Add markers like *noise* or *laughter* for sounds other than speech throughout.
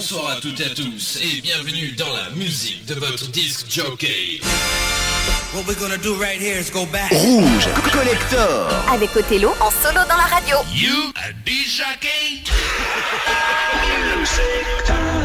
Bonsoir à toutes et à tous et bienvenue dans la musique de votre disque jockey. What we're gonna do right here is go back. Rouge Collector. Avec Othello en solo dans la radio. You a disc jockey? *laughs*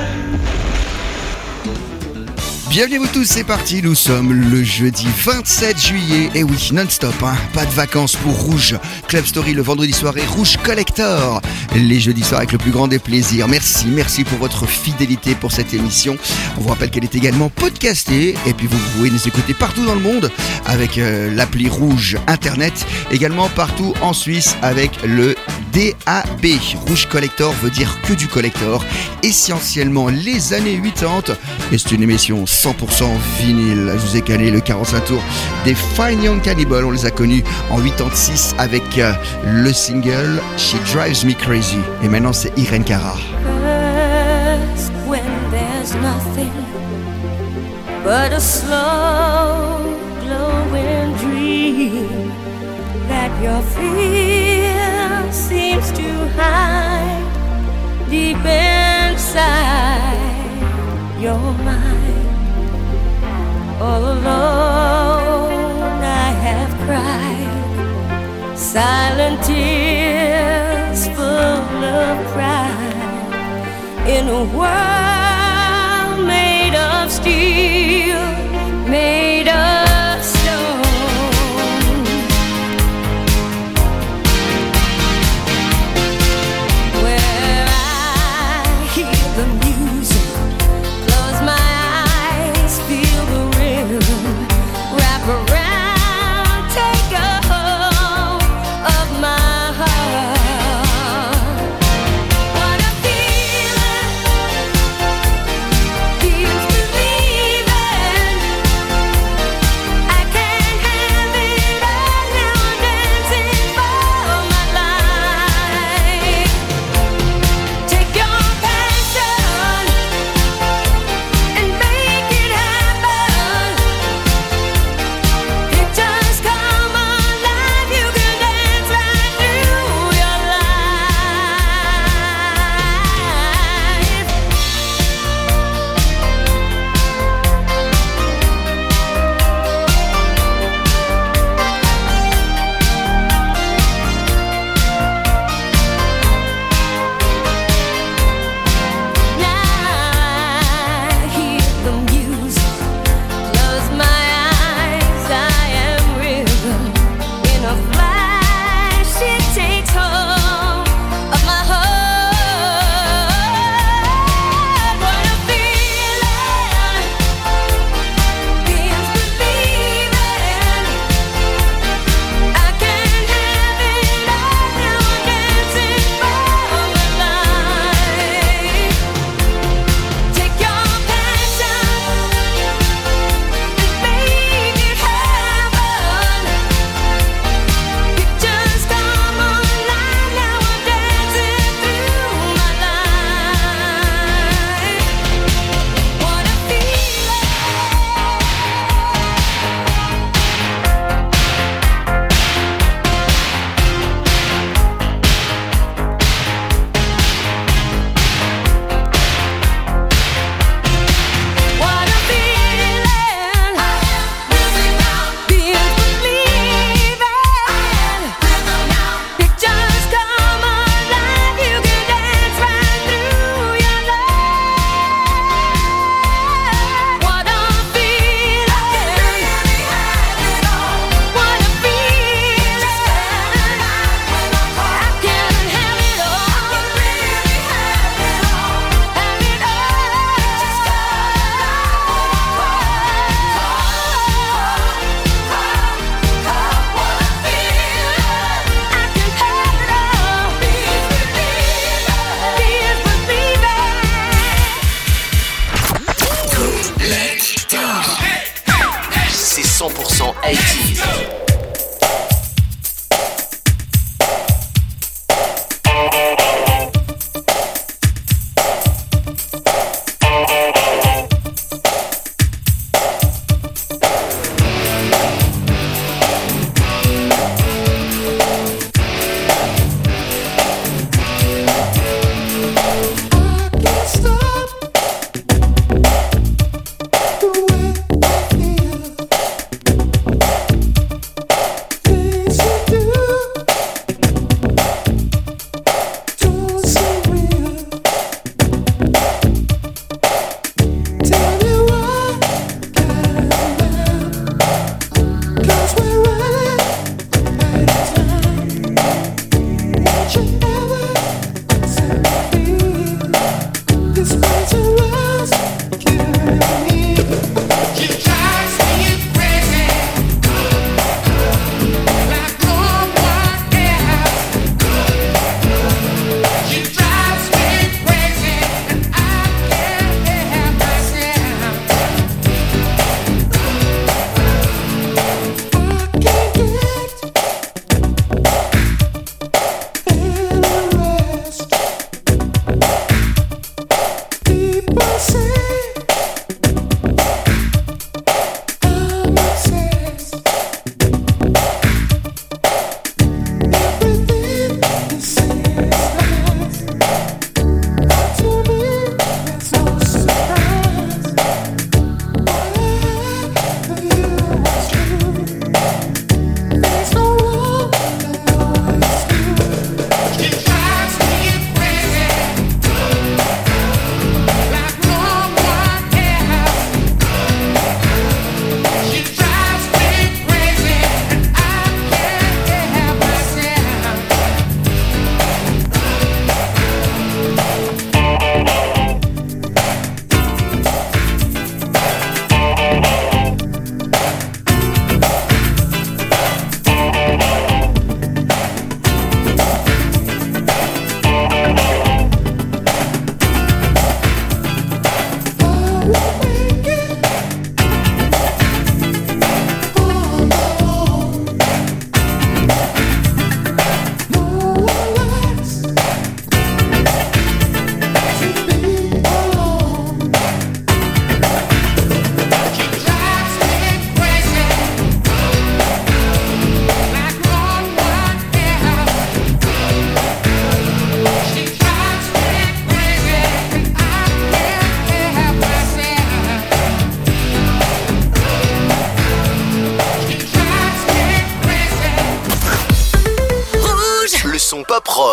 Bienvenue vous tous, c'est parti, nous sommes le jeudi 27 juillet, et oui, non-stop, hein, pas de vacances pour Rouge, Club Story le vendredi soir et Rouge Collector, les jeudis soirs avec le plus grand des plaisirs. Merci, merci pour votre fidélité pour cette émission. On vous rappelle qu'elle est également podcastée, et puis vous pouvez nous écouter partout dans le monde avec euh, l'appli Rouge Internet, également partout en Suisse avec le DAB. Rouge Collector veut dire que du collector, essentiellement les années 80, et c'est une émission 100% vinyle. Je vous ai calé le 45 tours des Fine Young Cannibal. On les a connus en 86 avec euh, le single She Drives Me Crazy. Et maintenant, c'est Irene Cara. Seems to hide deep inside your mind. All alone, I have cried silent tears full of pride in a world made of steel, made of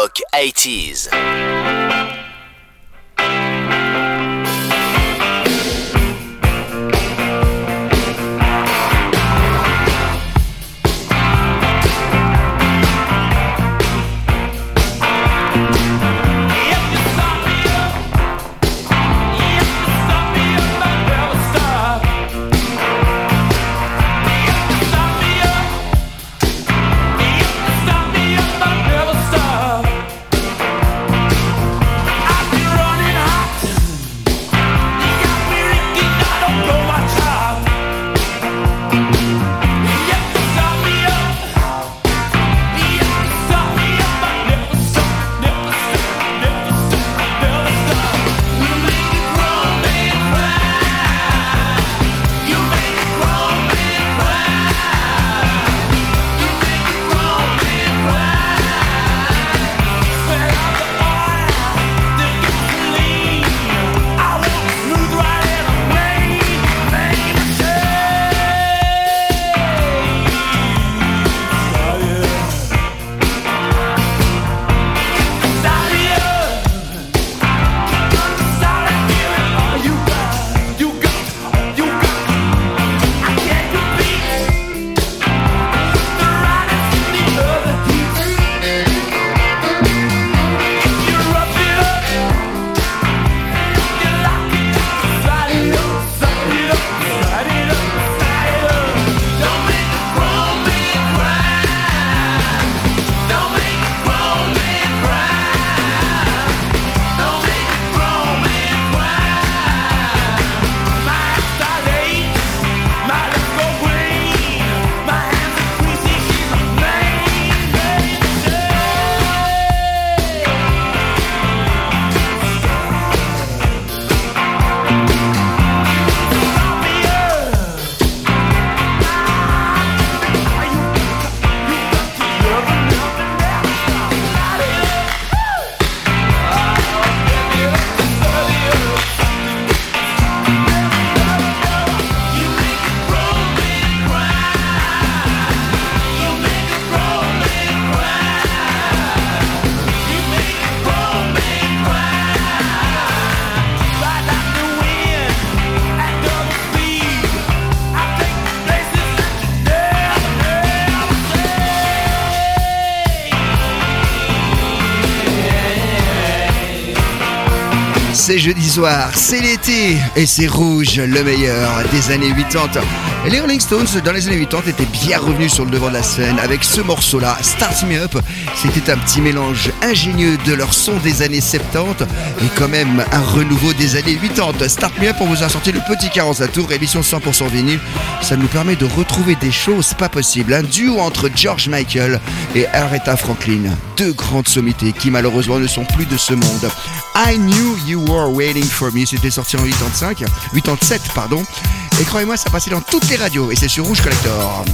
rock 80s. C'est l'été et c'est rouge, le meilleur des années 80. Les Rolling Stones dans les années 80 étaient bien revenus sur le devant de la scène avec ce morceau-là, Start Me Up. C'était un petit mélange ingénieux de leur son des années 70 et quand même un renouveau des années 80. Start Me Up, on vous a sorti le petit 40 tour, édition 100% vinyle. Ça nous permet de retrouver des choses pas possibles. Un duo entre George Michael et Aretha Franklin. Deux grandes sommités qui malheureusement ne sont plus de ce monde. I Knew You Were Waiting For Me, c'était sorti en 85, 87 pardon. Et croyez-moi, ça passait dans toutes les radios et c'est sur Rouge Collector.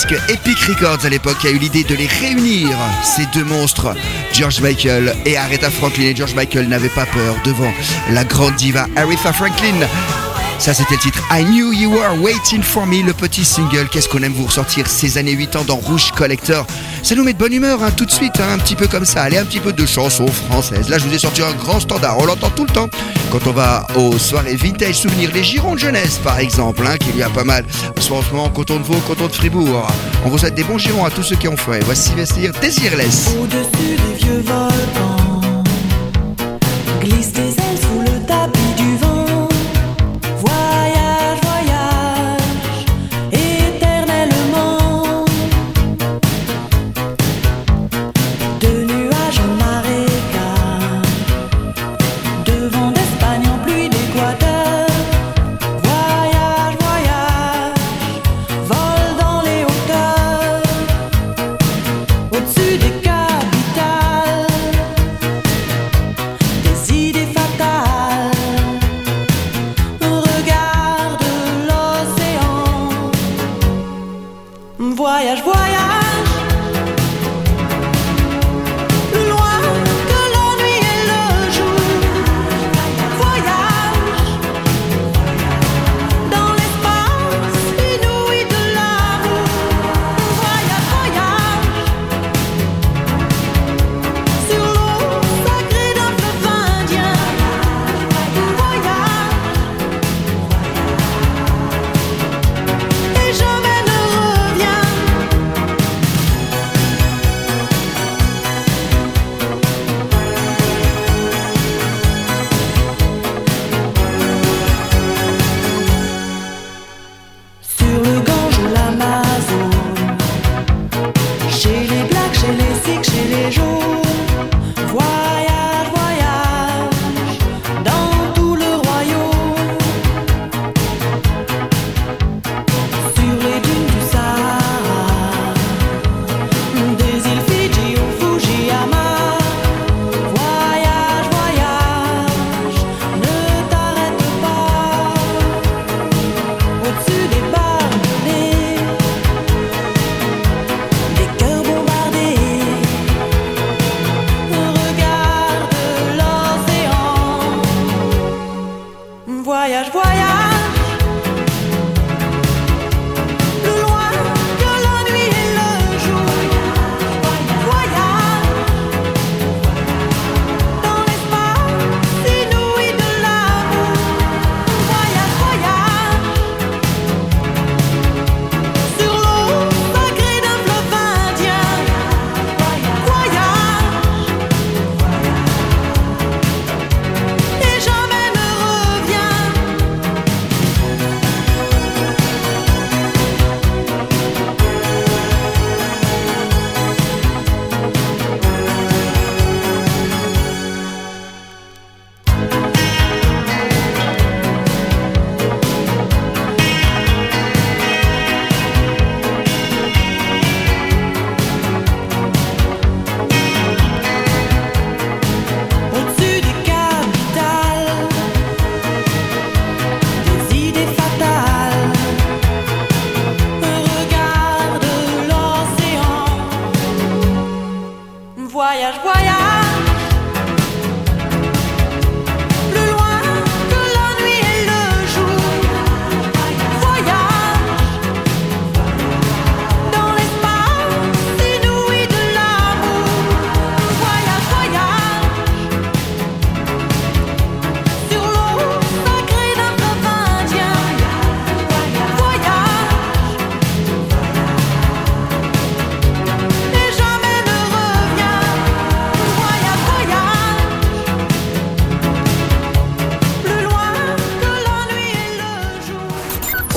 Disques Epic Records à l'époque a eu l'idée de les réunir, ces deux monstres, George Michael et Aretha Franklin. Et George Michael n'avait pas peur devant la grande diva Aretha Franklin. Ça, c'était le titre I Knew You Were Waiting For Me, le petit single. Qu'est-ce qu'on aime vous ressortir ces années 8 ans dans Rouge Collector? Ça nous met de bonne humeur, hein, tout de suite, hein, un petit peu comme ça. Allez, un petit peu de chansons françaises. Là, je vous ai sorti un grand standard, on l'entend tout le temps. Quand on va aux soirées vintage souvenirs, les girons de jeunesse, par exemple, hein, qu'il y a pas mal. Soit en ce moment, canton de Vaud, canton de Fribourg. On vous souhaite des bons girons à tous ceux qui ont fait. Voici Vestir Désirless. Au-dessus des vieux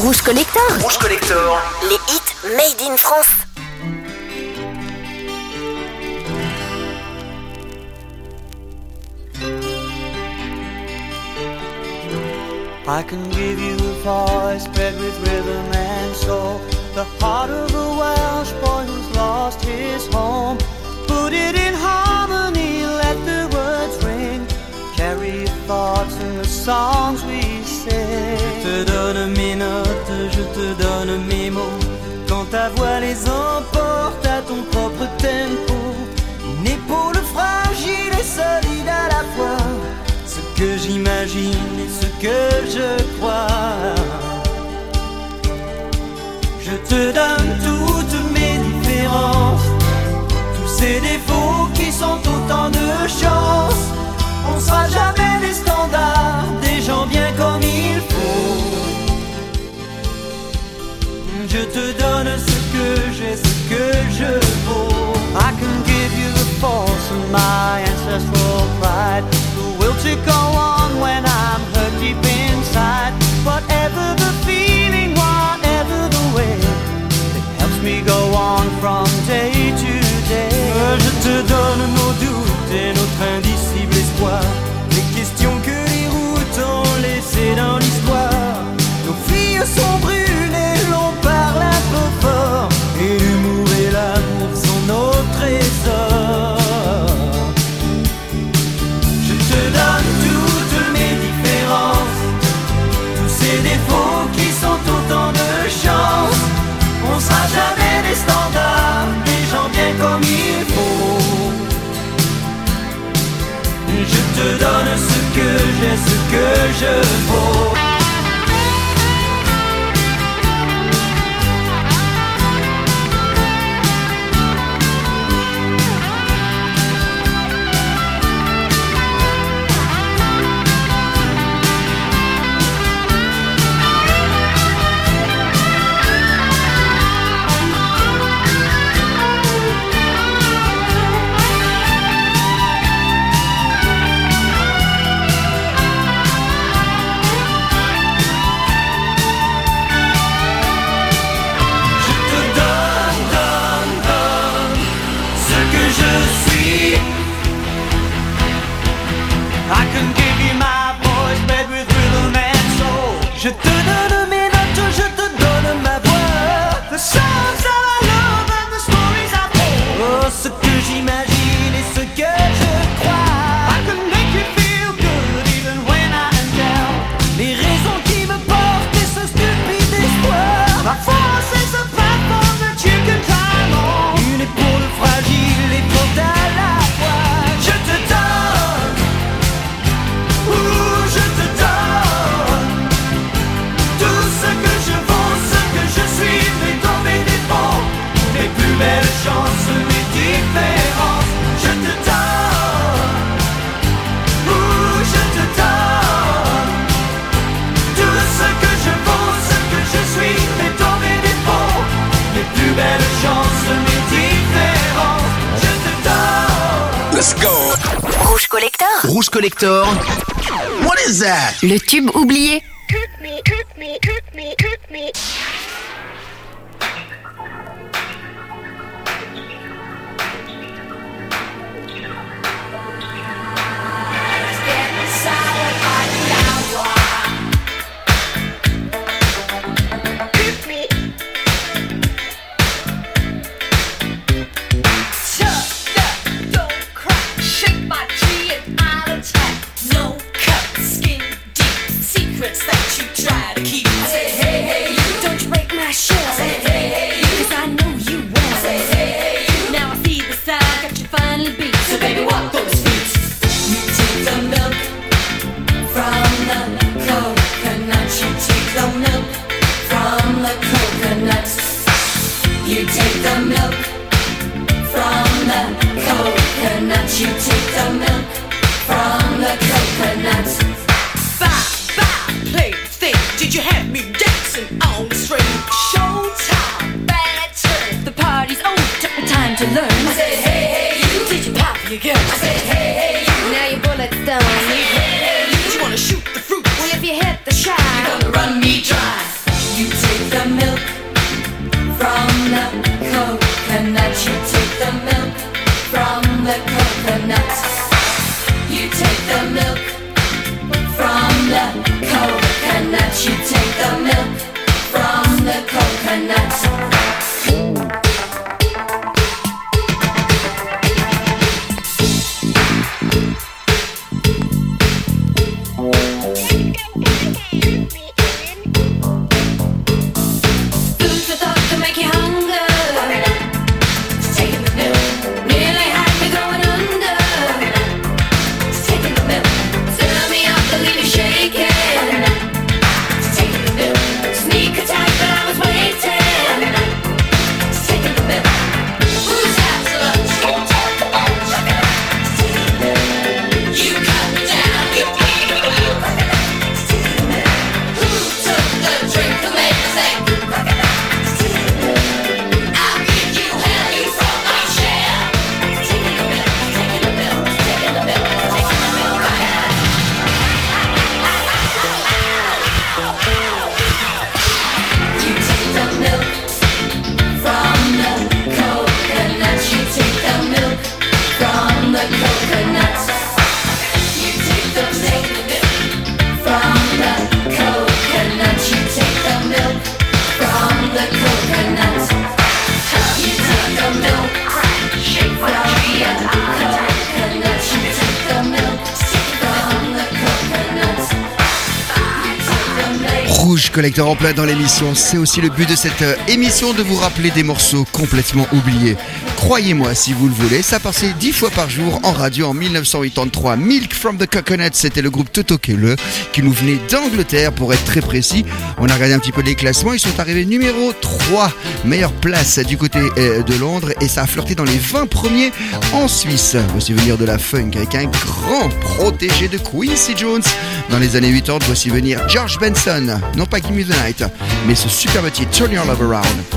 Rouge Collector, Rouge Collector, les hits made in France. I can give you a voice bred with rhythm and soul. The heart of a Welsh boy who's lost his home. Put it in harmony, let the words ring. Carry your thoughts in the songs we sing. Je te donne mes mots, quand ta voix les emporte à ton propre tempo. Une épaule fragile et solide à la fois, ce que j'imagine et ce que je crois. Je te donne toutes mes différences, tous ces défauts qui sont autant de chances. On sera jamais les standards des gens bien comme il faut. Je te donne ce que j'ai, ce que je vaux. I can give you the force of my ancestral pride. The will to go on when I'm hurt deep inside? Whatever the feeling, whatever the way, it helps me go on from day to day. Euh, je te donne nos doutes et notre indicible espoir. Les questions que les routes ont laissées dans l'histoire. Nos filles sont Je te donne ce que j'ai, ce que je vaux. Store. What is that? Le tube oublié. collecteur en plein dans l'émission. C'est aussi le but de cette euh, émission de vous rappeler des morceaux complètement oubliés. Croyez-moi si vous le voulez, ça passait dix fois par jour en radio en 1983. Milk from the Coconut, c'était le groupe Toto Kele qui nous venait d'Angleterre pour être très précis. On a regardé un petit peu les classements, ils sont arrivés numéro 3, meilleure place du côté euh, de Londres et ça a flirté dans les 20 premiers en Suisse. Voici venir de la funk avec un grand protégé de Quincy Jones. Dans les années 80, voici venir George Benson, non pas Gimme the Night, mais ce superbe titre Turn Your Love Around.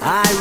I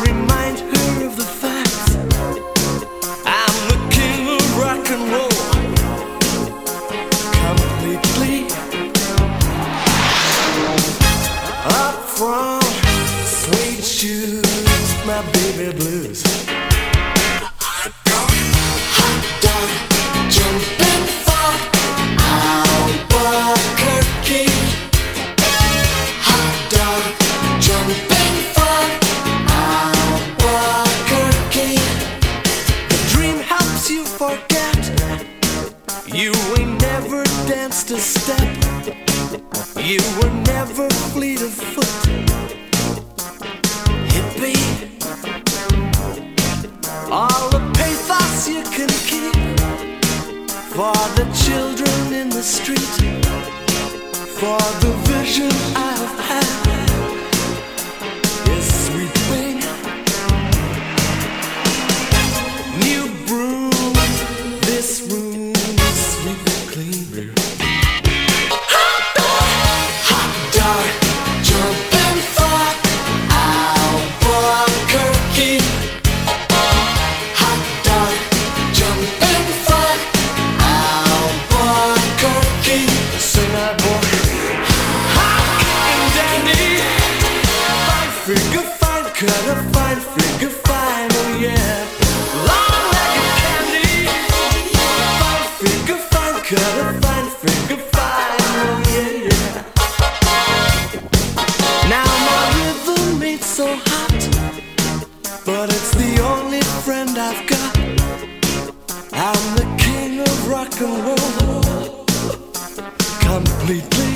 Lead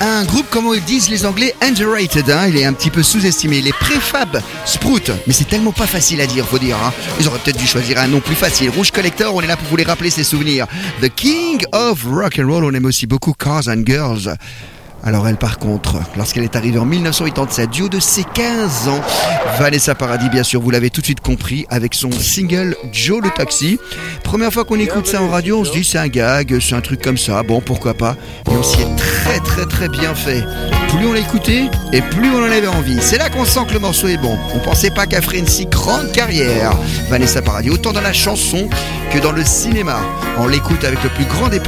Un groupe, comment ils disent les Anglais, underrated, hein, il est un petit peu sous-estimé. Les préfab Sprout, mais c'est tellement pas facile à dire, faut dire. Hein. Ils auraient peut-être dû choisir un nom plus facile. Rouge Collector, on est là pour vous les rappeler ses souvenirs. The King of Rock and Roll, on aime aussi beaucoup Cars and Girls. Alors elle par contre, lorsqu'elle est arrivée en 1987, du haut de ses 15 ans, Vanessa Paradis bien sûr, vous l'avez tout de suite compris, avec son single Joe le Taxi. Première fois qu'on écoute ça en radio, on se dit c'est un gag, c'est un truc comme ça, bon pourquoi pas. Et on s'y est très très très bien fait. Plus on l'écoutait et plus on en avait envie. C'est là qu'on sent que le morceau est bon. On pensait pas qu'elle ferait une si grande carrière. Vanessa Paradis, autant dans la chanson que dans le cinéma. On l'écoute avec le plus grand des.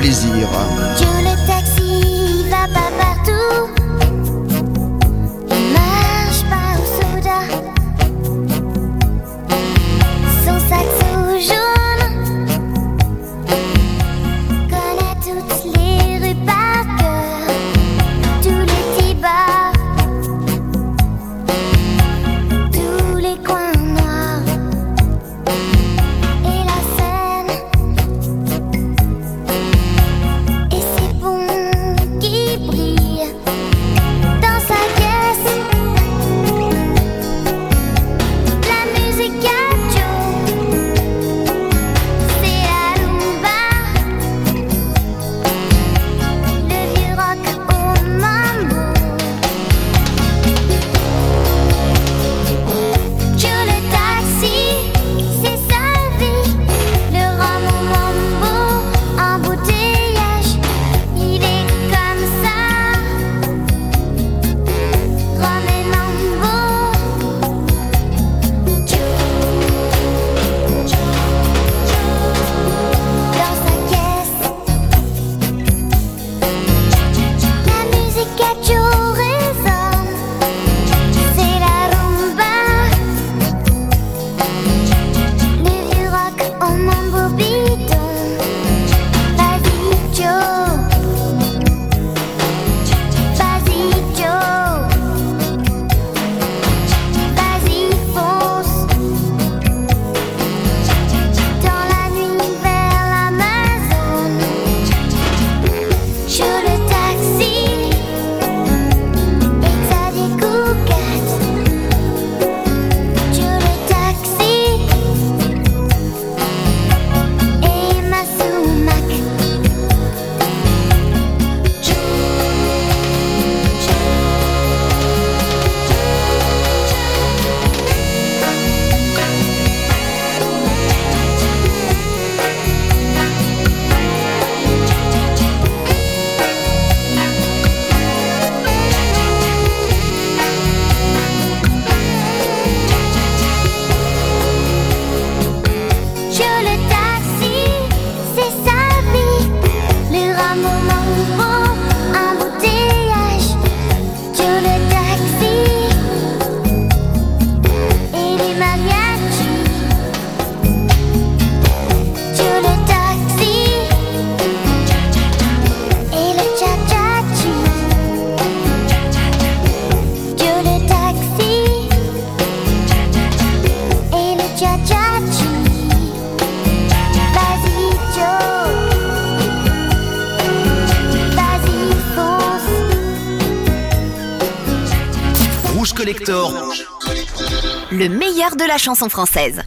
La chanson française.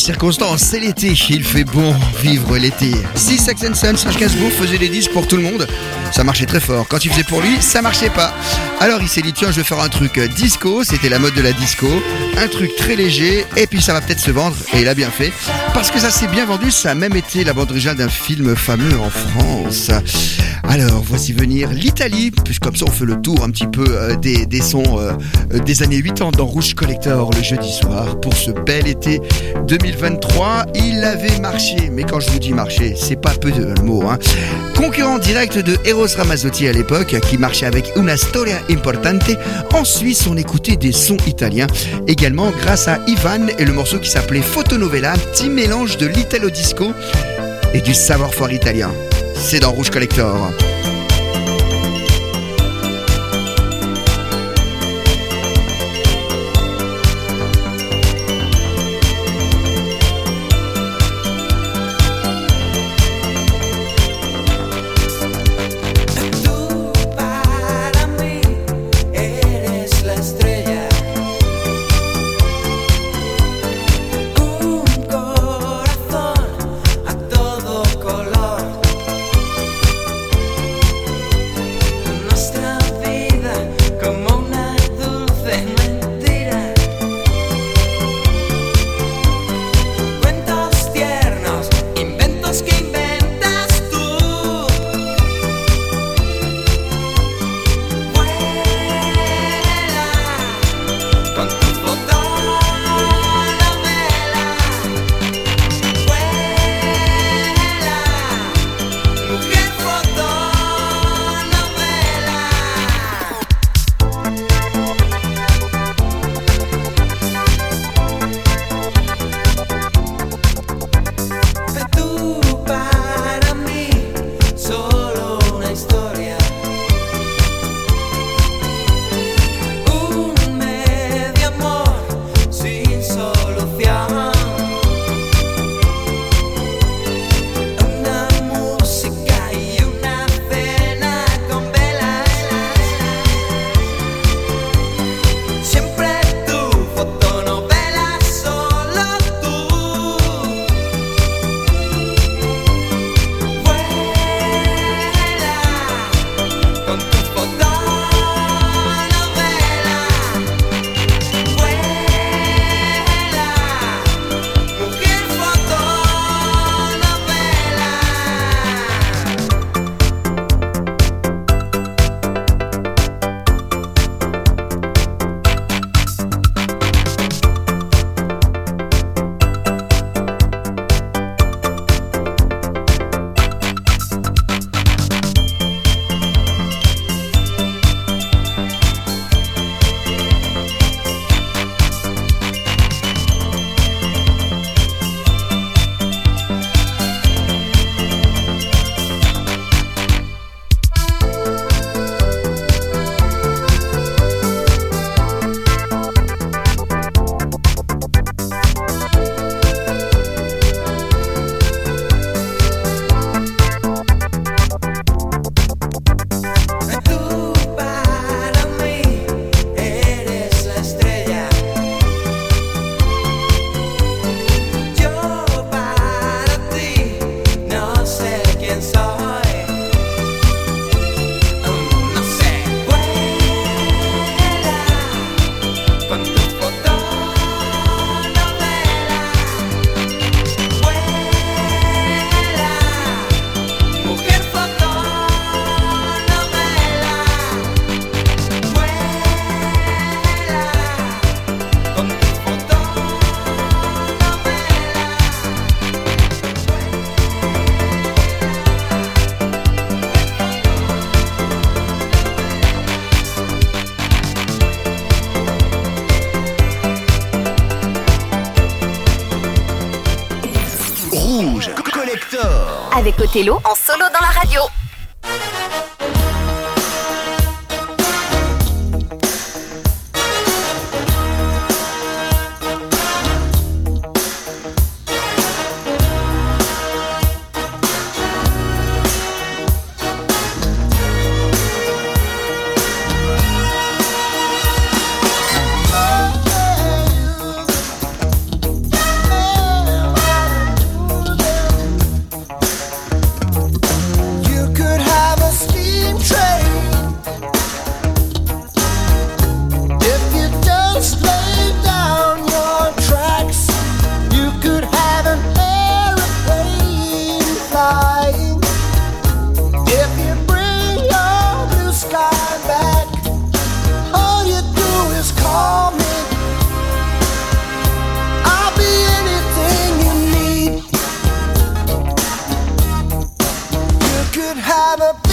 Circonstances, c'est l'été, il fait bon vivre l'été. Si and Son, Serge Gainsbourg faisait des disques pour tout le monde, ça marchait très fort. Quand il faisait pour lui, ça marchait pas. Alors il s'est dit, tiens, je vais faire un truc euh, disco, c'était la mode de la disco, un truc très léger, et puis ça va peut-être se vendre, et il a bien fait. Parce que ça s'est bien vendu, ça a même été la bande originale d'un film fameux en France. Alors, voici venir l'Italie, puisque comme ça on fait le tour un petit peu euh, des, des sons euh, des années 80 dans Rouge Collector le jeudi soir pour ce bel été 2023. Il avait marché, mais quand je vous dis marché, c'est pas peu de le mot. Hein. Concurrent direct de Eros Ramazzotti à l'époque, qui marchait avec Una Storia Importante. En Suisse, on écoutait des sons italiens, également grâce à Ivan et le morceau qui s'appelait Fotonovella, petit mélange de l'italo disco et du savoir-faire italien. C'est dans Rouge Collector. En I'm a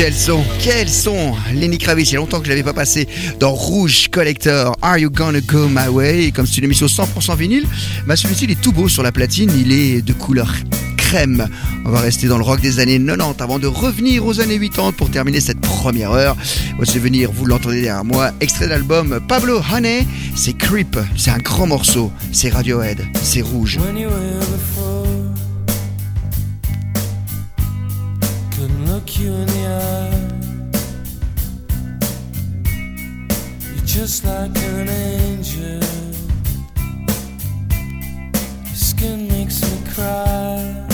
Quels sont, quels sont Lenny Kravitz, il y a longtemps que je l'avais pas passé dans Rouge Collector, Are You Gonna Go My Way? Comme c'est une émission 100% vinyle, bah celui-ci est tout beau sur la platine, il est de couleur crème. On va rester dans le rock des années 90 avant de revenir aux années 80 pour terminer cette première heure. Voici venir, vous l'entendez derrière moi, extrait d'album Pablo Honey, c'est Creep, c'est un grand morceau, c'est Radiohead, c'est rouge. Eye. You're just like an angel. Your skin makes me cry.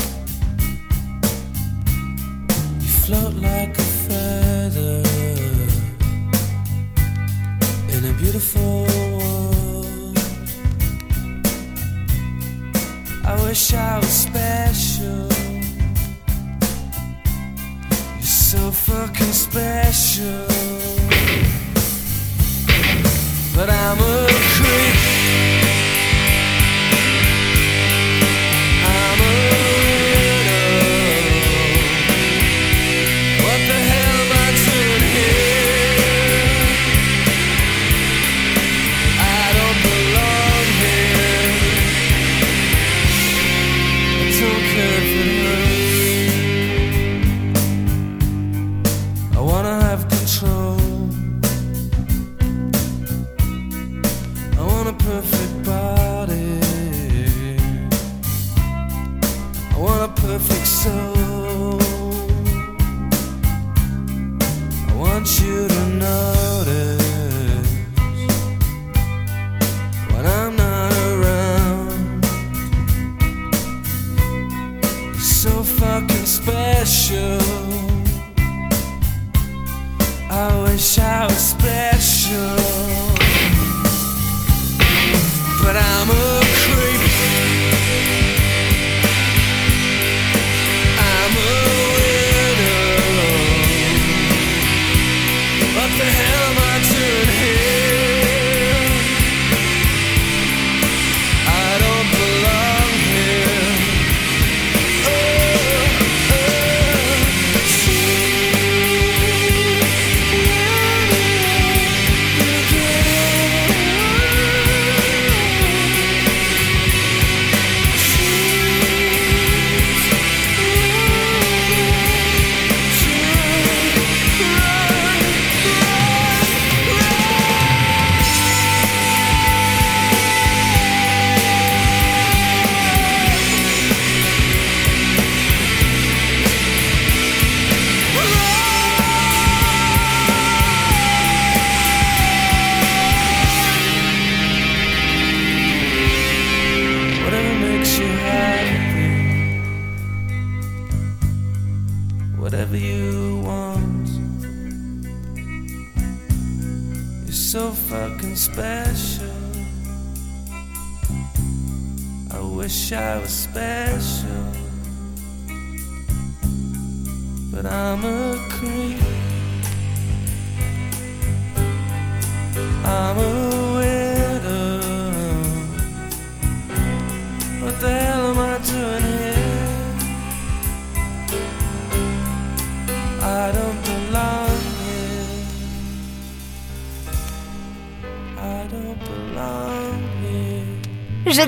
You float like a feather in a beautiful world. I wish I was special. Special. But I'm a creep.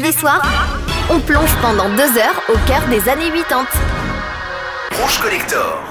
Here. Jeudi soir, on plonge pendant deux heures au cœur des années 80. Rouge Collector.